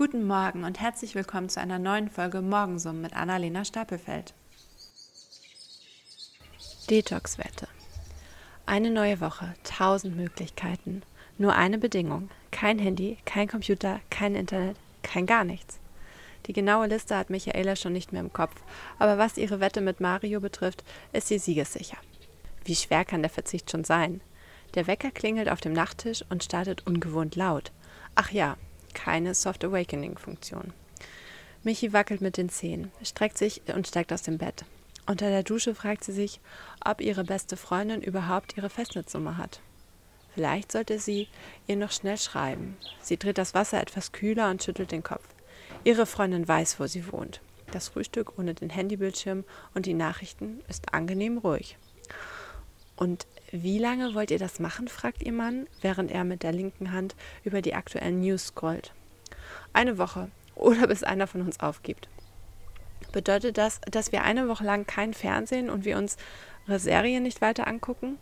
Guten Morgen und herzlich willkommen zu einer neuen Folge Morgensum mit Annalena Stapelfeld. Detox-Wette. Eine neue Woche, tausend Möglichkeiten. Nur eine Bedingung: kein Handy, kein Computer, kein Internet, kein gar nichts. Die genaue Liste hat Michaela schon nicht mehr im Kopf, aber was ihre Wette mit Mario betrifft, ist sie siegessicher. Wie schwer kann der Verzicht schon sein? Der Wecker klingelt auf dem Nachttisch und startet ungewohnt laut. Ach ja, keine Soft Awakening-Funktion. Michi wackelt mit den Zehen, streckt sich und steigt aus dem Bett. Unter der Dusche fragt sie sich, ob ihre beste Freundin überhaupt ihre Festnetznummer hat. Vielleicht sollte sie ihr noch schnell schreiben. Sie dreht das Wasser etwas kühler und schüttelt den Kopf. Ihre Freundin weiß, wo sie wohnt. Das Frühstück ohne den Handybildschirm und die Nachrichten ist angenehm ruhig. Und wie lange wollt ihr das machen? fragt ihr Mann, während er mit der linken Hand über die aktuellen News scrollt. Eine Woche oder bis einer von uns aufgibt. Bedeutet das, dass wir eine Woche lang kein Fernsehen und wir unsere Serien nicht weiter angucken?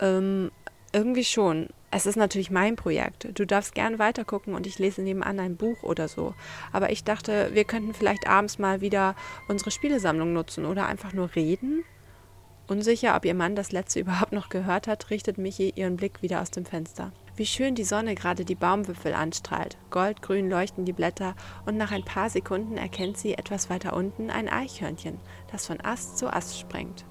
Ähm, irgendwie schon. Es ist natürlich mein Projekt. Du darfst gern weitergucken und ich lese nebenan ein Buch oder so. Aber ich dachte, wir könnten vielleicht abends mal wieder unsere Spielesammlung nutzen oder einfach nur reden. Unsicher, ob ihr Mann das letzte überhaupt noch gehört hat, richtet Michi ihren Blick wieder aus dem Fenster. Wie schön die Sonne gerade die Baumwipfel anstrahlt. Goldgrün leuchten die Blätter und nach ein paar Sekunden erkennt sie etwas weiter unten ein Eichhörnchen, das von Ast zu Ast springt.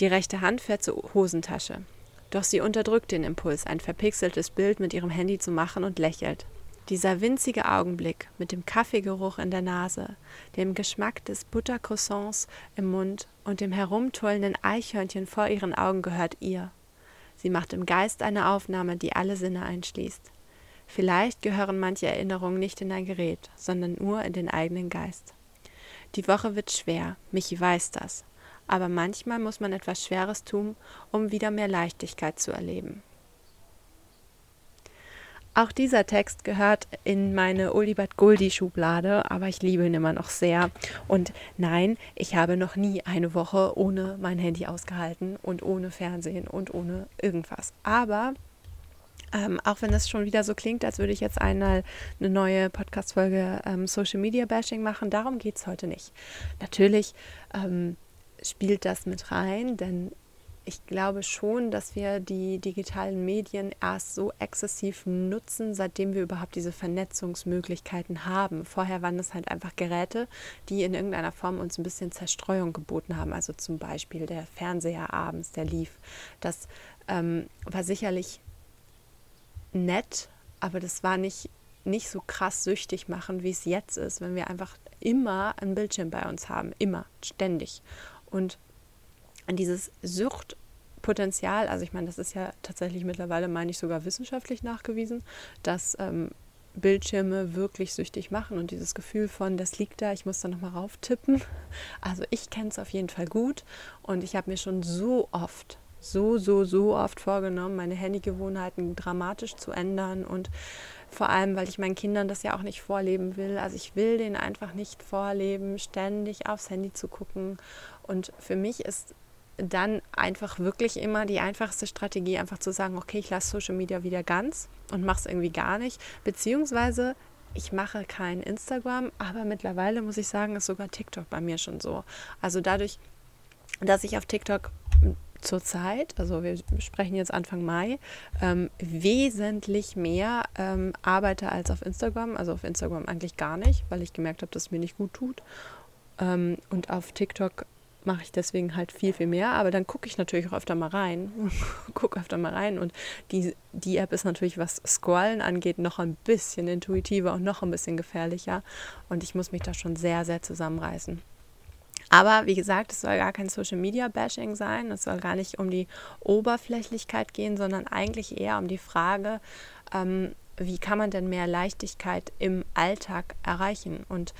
Die rechte Hand fährt zur Hosentasche. Doch sie unterdrückt den Impuls, ein verpixeltes Bild mit ihrem Handy zu machen und lächelt. Dieser winzige Augenblick mit dem Kaffeegeruch in der Nase, dem Geschmack des Buttercroissants im Mund und dem herumtollenden Eichhörnchen vor ihren Augen gehört ihr. Sie macht im Geist eine Aufnahme, die alle Sinne einschließt. Vielleicht gehören manche Erinnerungen nicht in ein Gerät, sondern nur in den eigenen Geist. Die Woche wird schwer, Michi weiß das, aber manchmal muss man etwas Schweres tun, um wieder mehr Leichtigkeit zu erleben. Auch dieser Text gehört in meine Olibert Guldi Schublade, aber ich liebe ihn immer noch sehr. Und nein, ich habe noch nie eine Woche ohne mein Handy ausgehalten und ohne Fernsehen und ohne irgendwas. Aber ähm, auch wenn das schon wieder so klingt, als würde ich jetzt einmal eine neue Podcast-Folge ähm, Social Media Bashing machen, darum geht es heute nicht. Natürlich ähm, spielt das mit rein, denn ich glaube schon, dass wir die digitalen Medien erst so exzessiv nutzen, seitdem wir überhaupt diese Vernetzungsmöglichkeiten haben. Vorher waren das halt einfach Geräte, die in irgendeiner Form uns ein bisschen Zerstreuung geboten haben. Also zum Beispiel der Fernseher abends, der lief. Das ähm, war sicherlich nett, aber das war nicht, nicht so krass süchtig machen, wie es jetzt ist, wenn wir einfach immer einen Bildschirm bei uns haben. Immer, ständig. Und dieses Suchtpotenzial, also ich meine, das ist ja tatsächlich mittlerweile, meine ich, sogar wissenschaftlich nachgewiesen, dass ähm, Bildschirme wirklich süchtig machen und dieses Gefühl von, das liegt da, ich muss da nochmal rauf tippen. Also ich kenne es auf jeden Fall gut und ich habe mir schon so oft, so, so, so oft vorgenommen, meine Handygewohnheiten dramatisch zu ändern und vor allem, weil ich meinen Kindern das ja auch nicht vorleben will. Also ich will denen einfach nicht vorleben, ständig aufs Handy zu gucken. Und für mich ist dann einfach wirklich immer die einfachste Strategie, einfach zu sagen, okay, ich lasse Social Media wieder ganz und mache es irgendwie gar nicht. Beziehungsweise ich mache kein Instagram, aber mittlerweile muss ich sagen, ist sogar TikTok bei mir schon so. Also dadurch, dass ich auf TikTok zurzeit, also wir sprechen jetzt Anfang Mai, ähm, wesentlich mehr ähm, arbeite als auf Instagram. Also auf Instagram eigentlich gar nicht, weil ich gemerkt habe, dass es mir nicht gut tut. Ähm, und auf TikTok mache ich deswegen halt viel, viel mehr. Aber dann gucke ich natürlich auch öfter mal rein. gucke öfter mal rein. Und die, die App ist natürlich, was Scrollen angeht, noch ein bisschen intuitiver und noch ein bisschen gefährlicher. Und ich muss mich da schon sehr, sehr zusammenreißen. Aber wie gesagt, es soll gar kein Social Media Bashing sein. Es soll gar nicht um die Oberflächlichkeit gehen, sondern eigentlich eher um die Frage, ähm, wie kann man denn mehr Leichtigkeit im Alltag erreichen? Und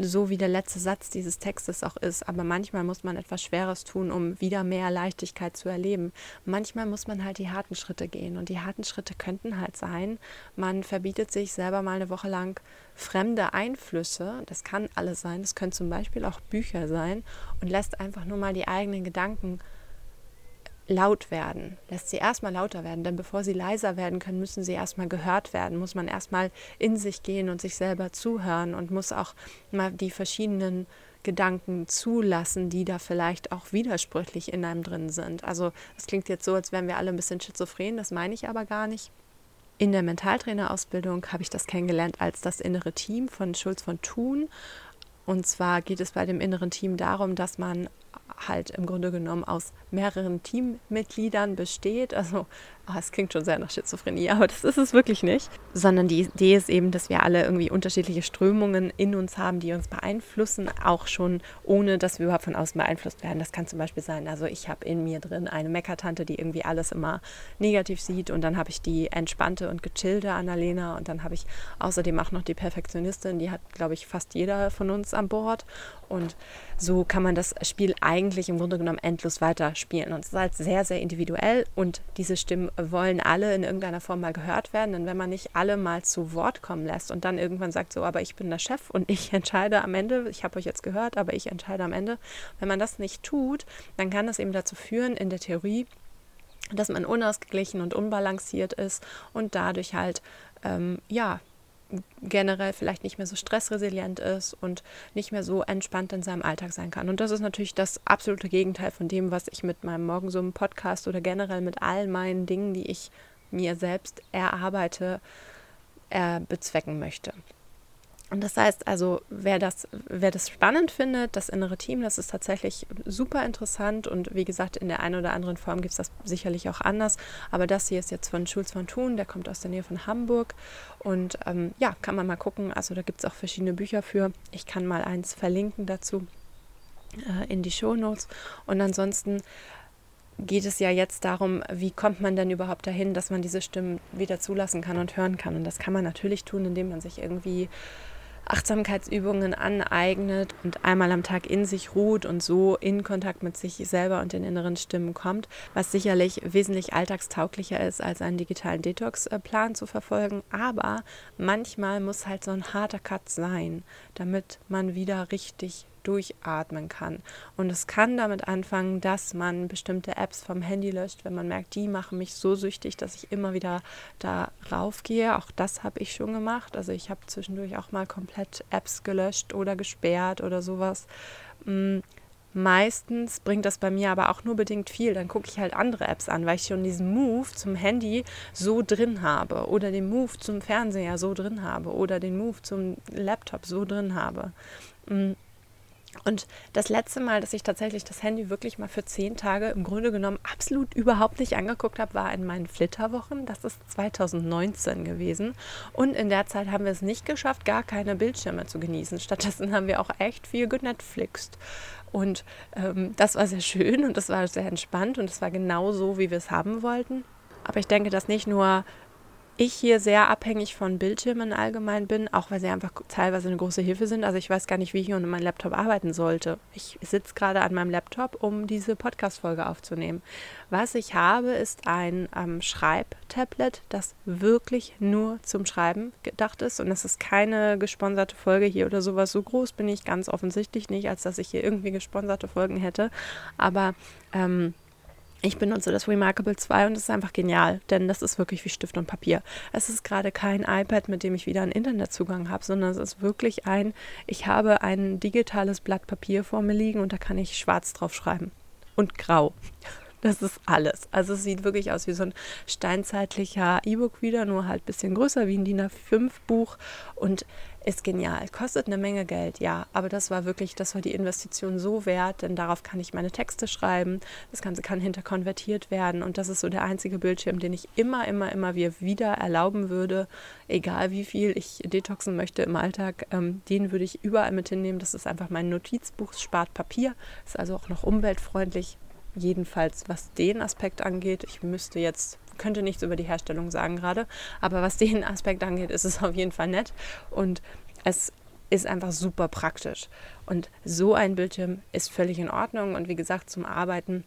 so wie der letzte Satz dieses Textes auch ist. Aber manchmal muss man etwas Schweres tun, um wieder mehr Leichtigkeit zu erleben. Manchmal muss man halt die harten Schritte gehen. Und die harten Schritte könnten halt sein, man verbietet sich selber mal eine Woche lang fremde Einflüsse. Das kann alles sein. Das können zum Beispiel auch Bücher sein. Und lässt einfach nur mal die eigenen Gedanken laut werden, lässt sie erstmal lauter werden, denn bevor sie leiser werden können, müssen sie erstmal gehört werden, muss man erstmal in sich gehen und sich selber zuhören und muss auch mal die verschiedenen Gedanken zulassen, die da vielleicht auch widersprüchlich in einem drin sind. Also es klingt jetzt so, als wären wir alle ein bisschen schizophren, das meine ich aber gar nicht. In der Mentaltrainerausbildung habe ich das kennengelernt als das innere Team von Schulz von Thun. Und zwar geht es bei dem inneren Team darum, dass man halt im Grunde genommen aus mehreren Teammitgliedern besteht. Also oh, es klingt schon sehr nach Schizophrenie, aber das ist es wirklich nicht. Sondern die Idee ist eben, dass wir alle irgendwie unterschiedliche Strömungen in uns haben, die uns beeinflussen, auch schon ohne, dass wir überhaupt von außen beeinflusst werden. Das kann zum Beispiel sein, also ich habe in mir drin eine Meckertante, die irgendwie alles immer negativ sieht und dann habe ich die entspannte und gechillte Annalena und dann habe ich außerdem auch noch die Perfektionistin, die hat, glaube ich, fast jeder von uns an Bord und so kann man das Spiel eigentlich im Grunde genommen endlos weiterspielen. Und es ist halt sehr, sehr individuell und diese Stimmen wollen alle in irgendeiner Form mal gehört werden. Denn wenn man nicht alle mal zu Wort kommen lässt und dann irgendwann sagt, so, aber ich bin der Chef und ich entscheide am Ende, ich habe euch jetzt gehört, aber ich entscheide am Ende, wenn man das nicht tut, dann kann das eben dazu führen, in der Theorie, dass man unausgeglichen und unbalanciert ist und dadurch halt ähm, ja generell vielleicht nicht mehr so stressresilient ist und nicht mehr so entspannt in seinem Alltag sein kann. Und das ist natürlich das absolute Gegenteil von dem, was ich mit meinem Morgensummen-Podcast oder generell mit all meinen Dingen, die ich mir selbst erarbeite, äh, bezwecken möchte. Und das heißt also, wer das, wer das spannend findet, das innere Team, das ist tatsächlich super interessant. Und wie gesagt, in der einen oder anderen Form gibt es das sicherlich auch anders. Aber das hier ist jetzt von Schulz von Thun, der kommt aus der Nähe von Hamburg. Und ähm, ja, kann man mal gucken. Also da gibt es auch verschiedene Bücher für. Ich kann mal eins verlinken dazu äh, in die Show Notes. Und ansonsten geht es ja jetzt darum, wie kommt man denn überhaupt dahin, dass man diese Stimmen wieder zulassen kann und hören kann. Und das kann man natürlich tun, indem man sich irgendwie Achtsamkeitsübungen aneignet und einmal am Tag in sich ruht und so in Kontakt mit sich selber und den inneren Stimmen kommt, was sicherlich wesentlich alltagstauglicher ist, als einen digitalen Detox-Plan zu verfolgen. Aber manchmal muss halt so ein harter Cut sein, damit man wieder richtig durchatmen kann. Und es kann damit anfangen, dass man bestimmte Apps vom Handy löscht, wenn man merkt, die machen mich so süchtig, dass ich immer wieder darauf gehe. Auch das habe ich schon gemacht. Also ich habe zwischendurch auch mal komplett Apps gelöscht oder gesperrt oder sowas. Mm, meistens bringt das bei mir aber auch nur bedingt viel. Dann gucke ich halt andere Apps an, weil ich schon diesen Move zum Handy so drin habe oder den Move zum Fernseher so drin habe oder den Move zum Laptop so drin habe. Und das letzte Mal, dass ich tatsächlich das Handy wirklich mal für zehn Tage im Grunde genommen absolut überhaupt nicht angeguckt habe, war in meinen Flitterwochen. Das ist 2019 gewesen. Und in der Zeit haben wir es nicht geschafft, gar keine Bildschirme zu genießen. Stattdessen haben wir auch echt viel genetflixt. Und ähm, das war sehr schön und das war sehr entspannt und es war genau so, wie wir es haben wollten. Aber ich denke, dass nicht nur ich hier sehr abhängig von Bildschirmen allgemein bin, auch weil sie einfach teilweise eine große Hilfe sind. Also ich weiß gar nicht, wie ich ohne meinen Laptop arbeiten sollte. Ich sitze gerade an meinem Laptop, um diese Podcast-Folge aufzunehmen. Was ich habe, ist ein ähm, Schreibtablet, das wirklich nur zum Schreiben gedacht ist. Und das ist keine gesponserte Folge hier oder sowas. So groß bin ich ganz offensichtlich nicht, als dass ich hier irgendwie gesponserte Folgen hätte. Aber ähm, ich benutze das Remarkable 2 und es ist einfach genial, denn das ist wirklich wie Stift und Papier. Es ist gerade kein iPad, mit dem ich wieder einen Internetzugang habe, sondern es ist wirklich ein, ich habe ein digitales Blatt Papier vor mir liegen und da kann ich schwarz drauf schreiben und grau. Das ist alles. Also es sieht wirklich aus wie so ein steinzeitlicher E-Book wieder, nur halt ein bisschen größer wie ein DIN A5 Buch und ist genial. Kostet eine Menge Geld, ja, aber das war wirklich, das war die Investition so wert, denn darauf kann ich meine Texte schreiben. Das Ganze kann hinterkonvertiert werden und das ist so der einzige Bildschirm, den ich immer, immer, immer wieder erlauben würde, egal wie viel ich detoxen möchte im Alltag. Ähm, den würde ich überall mit hinnehmen. Das ist einfach mein Notizbuch, spart Papier, ist also auch noch umweltfreundlich. Jedenfalls, was den Aspekt angeht, ich müsste jetzt könnte nichts über die Herstellung sagen gerade, aber was den Aspekt angeht, ist es auf jeden Fall nett und es ist einfach super praktisch. Und so ein Bildschirm ist völlig in Ordnung und wie gesagt, zum Arbeiten.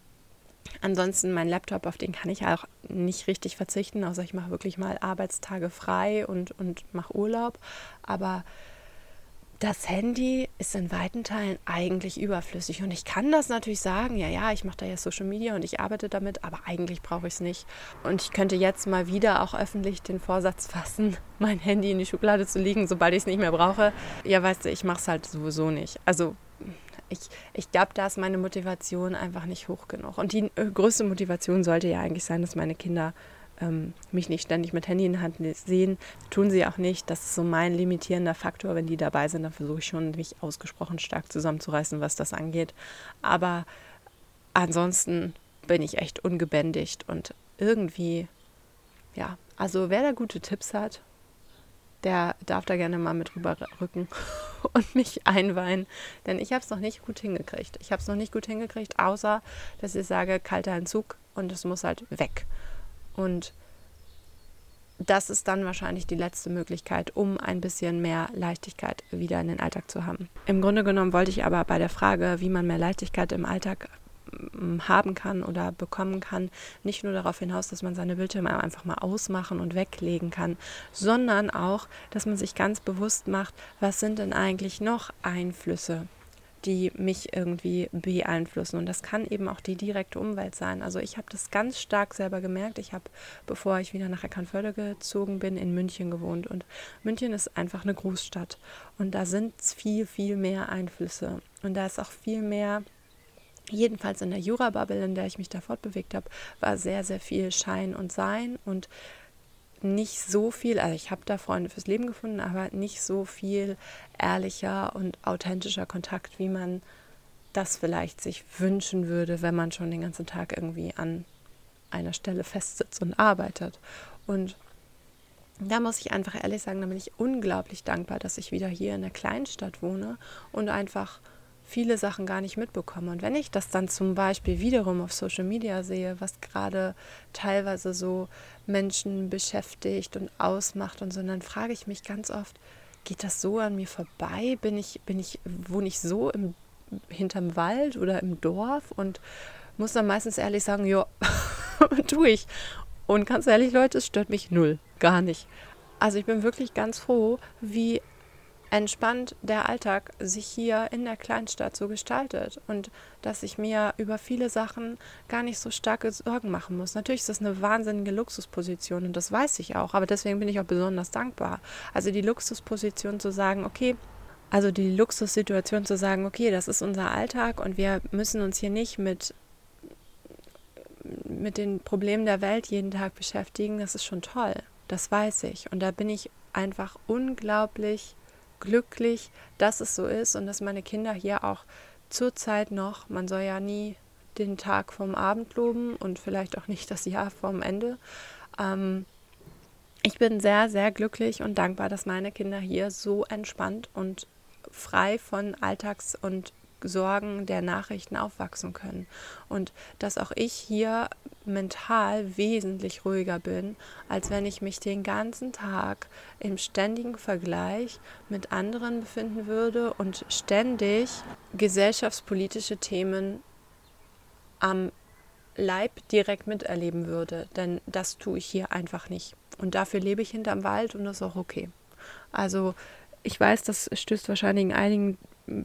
Ansonsten mein Laptop, auf den kann ich auch nicht richtig verzichten, außer ich mache wirklich mal Arbeitstage frei und, und mache Urlaub. Aber das Handy ist in weiten Teilen eigentlich überflüssig. Und ich kann das natürlich sagen, ja, ja, ich mache da ja Social Media und ich arbeite damit, aber eigentlich brauche ich es nicht. Und ich könnte jetzt mal wieder auch öffentlich den Vorsatz fassen, mein Handy in die Schublade zu legen, sobald ich es nicht mehr brauche. Ja, weißt du, ich mache es halt sowieso nicht. Also ich, ich glaube, da ist meine Motivation einfach nicht hoch genug. Und die äh, größte Motivation sollte ja eigentlich sein, dass meine Kinder ähm, mich nicht ständig mit Handy in Hand sehen. Tun sie auch nicht. Das ist so mein limitierender Faktor. Wenn die dabei sind, dann versuche ich schon, mich ausgesprochen stark zusammenzureißen, was das angeht. Aber ansonsten bin ich echt ungebändigt und irgendwie, ja, also wer da gute Tipps hat, der darf da gerne mal mit rüberrücken und mich einweihen. Denn ich habe es noch nicht gut hingekriegt. Ich habe es noch nicht gut hingekriegt, außer dass ich sage, kalter Entzug und es muss halt weg. Und das ist dann wahrscheinlich die letzte Möglichkeit, um ein bisschen mehr Leichtigkeit wieder in den Alltag zu haben. Im Grunde genommen wollte ich aber bei der Frage, wie man mehr Leichtigkeit im Alltag mm, haben kann oder bekommen kann, nicht nur darauf hinaus, dass man seine Bildschirme einfach mal ausmachen und weglegen kann, sondern auch, dass man sich ganz bewusst macht, was sind denn eigentlich noch Einflüsse die mich irgendwie beeinflussen. Und das kann eben auch die direkte Umwelt sein. Also ich habe das ganz stark selber gemerkt. Ich habe, bevor ich wieder nach Eckernförde gezogen bin, in München gewohnt. Und München ist einfach eine Großstadt. Und da sind viel, viel mehr Einflüsse. Und da ist auch viel mehr jedenfalls in der Jura-Bubble, in der ich mich da fortbewegt habe, war sehr, sehr viel Schein und Sein und nicht so viel, also ich habe da Freunde fürs Leben gefunden, aber nicht so viel ehrlicher und authentischer Kontakt, wie man das vielleicht sich wünschen würde, wenn man schon den ganzen Tag irgendwie an einer Stelle festsitzt und arbeitet. Und da muss ich einfach ehrlich sagen, da bin ich unglaublich dankbar, dass ich wieder hier in der Kleinstadt wohne und einfach viele Sachen gar nicht mitbekomme. Und wenn ich das dann zum Beispiel wiederum auf Social Media sehe, was gerade teilweise so Menschen beschäftigt und ausmacht und so, dann frage ich mich ganz oft, geht das so an mir vorbei? Bin ich, bin ich, wohne ich so im, hinterm Wald oder im Dorf und muss dann meistens ehrlich sagen, ja, tue ich. Und ganz ehrlich, Leute, es stört mich null, gar nicht. Also ich bin wirklich ganz froh, wie entspannt der Alltag sich hier in der Kleinstadt so gestaltet und dass ich mir über viele Sachen gar nicht so starke Sorgen machen muss. Natürlich ist das eine wahnsinnige Luxusposition und das weiß ich auch, aber deswegen bin ich auch besonders dankbar. Also die Luxusposition zu sagen, okay, also die Luxussituation zu sagen, okay, das ist unser Alltag und wir müssen uns hier nicht mit mit den Problemen der Welt jeden Tag beschäftigen, das ist schon toll. Das weiß ich. Und da bin ich einfach unglaublich glücklich, dass es so ist und dass meine Kinder hier auch zurzeit noch, man soll ja nie den Tag vom Abend loben und vielleicht auch nicht das Jahr vom Ende. Ähm, ich bin sehr, sehr glücklich und dankbar, dass meine Kinder hier so entspannt und frei von Alltags- und Sorgen der Nachrichten aufwachsen können. Und dass auch ich hier mental wesentlich ruhiger bin, als wenn ich mich den ganzen Tag im ständigen Vergleich mit anderen befinden würde und ständig gesellschaftspolitische Themen am Leib direkt miterleben würde. Denn das tue ich hier einfach nicht. Und dafür lebe ich hinterm Wald und das ist auch okay. Also ich weiß, das stößt wahrscheinlich in einigen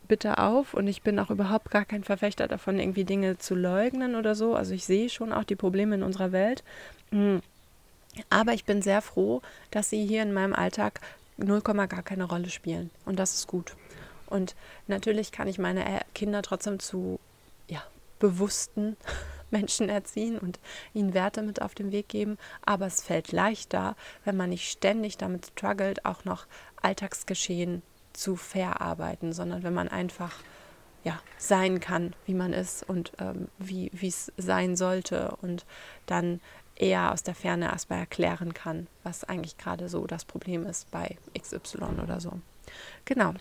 bitte auf und ich bin auch überhaupt gar kein Verfechter davon, irgendwie Dinge zu leugnen oder so. Also ich sehe schon auch die Probleme in unserer Welt. Hm. Aber ich bin sehr froh, dass sie hier in meinem Alltag 0, gar keine Rolle spielen. Und das ist gut. Und natürlich kann ich meine Kinder trotzdem zu ja, bewussten Menschen erziehen und ihnen Werte mit auf den Weg geben. Aber es fällt leichter, wenn man nicht ständig damit struggelt, auch noch Alltagsgeschehen zu verarbeiten, sondern wenn man einfach ja, sein kann, wie man ist und ähm, wie es sein sollte und dann eher aus der Ferne erstmal erklären kann, was eigentlich gerade so das Problem ist bei XY oder so. Genau.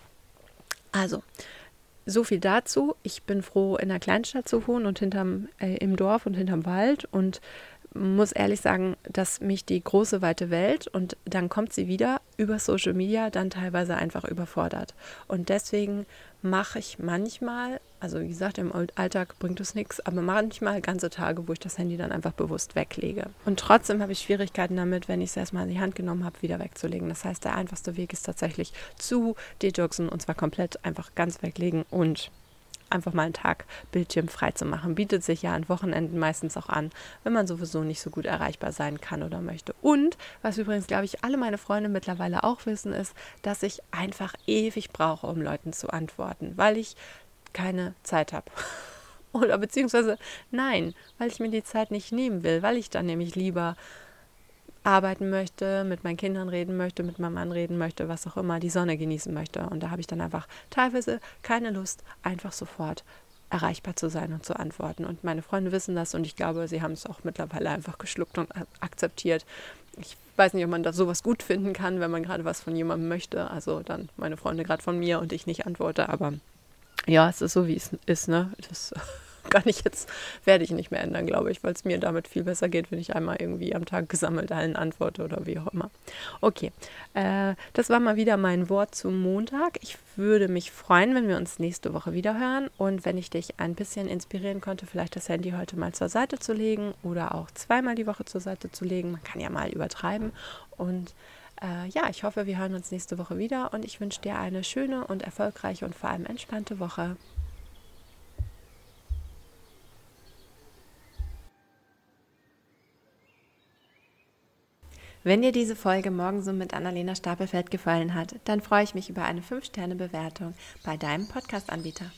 Also, so viel dazu. Ich bin froh, in der Kleinstadt zu wohnen und hinterm, äh, im Dorf und hinterm Wald und muss ehrlich sagen, dass mich die große weite Welt und dann kommt sie wieder über Social Media dann teilweise einfach überfordert. Und deswegen mache ich manchmal, also wie gesagt, im Alltag bringt es nichts, aber manchmal ganze Tage, wo ich das Handy dann einfach bewusst weglege. Und trotzdem habe ich Schwierigkeiten damit, wenn ich es erstmal in die Hand genommen habe, wieder wegzulegen. Das heißt, der einfachste Weg ist tatsächlich zu detoxen und zwar komplett einfach ganz weglegen und einfach mal einen Tag Bildschirm frei zu machen. Bietet sich ja an Wochenenden meistens auch an, wenn man sowieso nicht so gut erreichbar sein kann oder möchte. Und was übrigens, glaube ich, alle meine Freunde mittlerweile auch wissen, ist, dass ich einfach ewig brauche, um Leuten zu antworten, weil ich keine Zeit habe. Oder beziehungsweise nein, weil ich mir die Zeit nicht nehmen will, weil ich dann nämlich lieber arbeiten möchte, mit meinen Kindern reden möchte, mit meinem Mann reden möchte, was auch immer, die Sonne genießen möchte. Und da habe ich dann einfach teilweise keine Lust, einfach sofort erreichbar zu sein und zu antworten. Und meine Freunde wissen das und ich glaube, sie haben es auch mittlerweile einfach geschluckt und akzeptiert. Ich weiß nicht, ob man da sowas gut finden kann, wenn man gerade was von jemandem möchte. Also dann meine Freunde gerade von mir und ich nicht antworte, aber ja, es ist so, wie es ist, ne? Das kann ich jetzt, werde ich nicht mehr ändern, glaube ich, weil es mir damit viel besser geht, wenn ich einmal irgendwie am Tag gesammelt allen antworte oder wie auch immer. Okay, äh, das war mal wieder mein Wort zum Montag. Ich würde mich freuen, wenn wir uns nächste Woche wieder hören und wenn ich dich ein bisschen inspirieren konnte, vielleicht das Handy heute mal zur Seite zu legen oder auch zweimal die Woche zur Seite zu legen. Man kann ja mal übertreiben und äh, ja, ich hoffe, wir hören uns nächste Woche wieder und ich wünsche dir eine schöne und erfolgreiche und vor allem entspannte Woche. Wenn dir diese Folge morgen so mit Annalena Stapelfeld gefallen hat, dann freue ich mich über eine 5-Sterne-Bewertung bei deinem Podcast-Anbieter.